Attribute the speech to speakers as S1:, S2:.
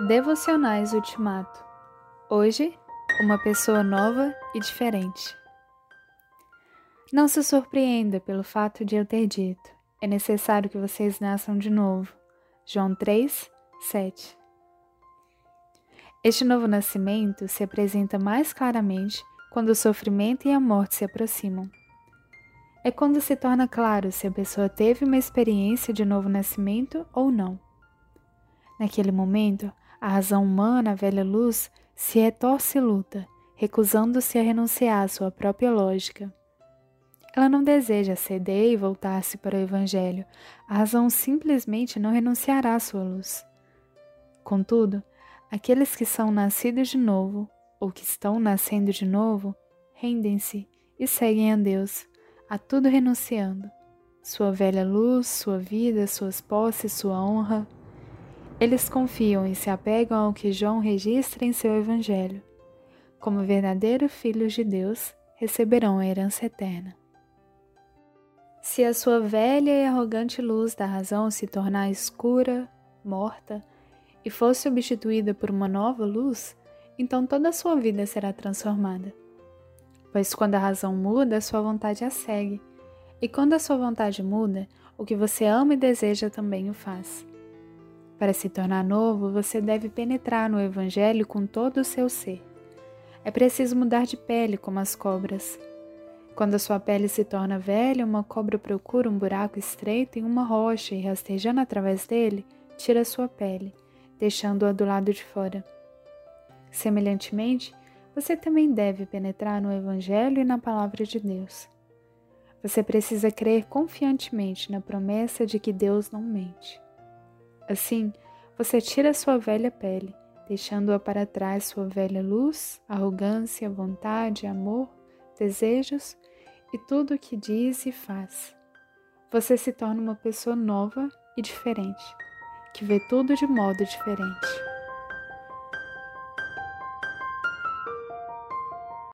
S1: Devocionais Ultimato. Hoje, uma pessoa nova e diferente. Não se surpreenda pelo fato de eu ter dito: é necessário que vocês nasçam de novo. João 3, 7. Este novo nascimento se apresenta mais claramente quando o sofrimento e a morte se aproximam. É quando se torna claro se a pessoa teve uma experiência de novo nascimento ou não. Naquele momento, a razão humana, a velha luz, se retorce e luta, recusando-se a renunciar à sua própria lógica. Ela não deseja ceder e voltar-se para o Evangelho. A razão simplesmente não renunciará à sua luz. Contudo, aqueles que são nascidos de novo, ou que estão nascendo de novo, rendem-se e seguem a Deus, a tudo renunciando. Sua velha luz, sua vida, suas posses, sua honra, eles confiam e se apegam ao que João registra em seu Evangelho. Como verdadeiros filhos de Deus, receberão a herança eterna. Se a sua velha e arrogante luz da razão se tornar escura, morta, e for substituída por uma nova luz, então toda a sua vida será transformada. Pois quando a razão muda, a sua vontade a segue, e quando a sua vontade muda, o que você ama e deseja também o faz. Para se tornar novo, você deve penetrar no Evangelho com todo o seu ser. É preciso mudar de pele como as cobras. Quando a sua pele se torna velha, uma cobra procura um buraco estreito em uma rocha e, rastejando através dele, tira a sua pele, deixando-a do lado de fora. Semelhantemente, você também deve penetrar no Evangelho e na Palavra de Deus. Você precisa crer confiantemente na promessa de que Deus não mente. Assim, você tira sua velha pele, deixando-a para trás sua velha luz, arrogância, vontade, amor, desejos e tudo o que diz e faz. Você se torna uma pessoa nova e diferente, que vê tudo de modo diferente.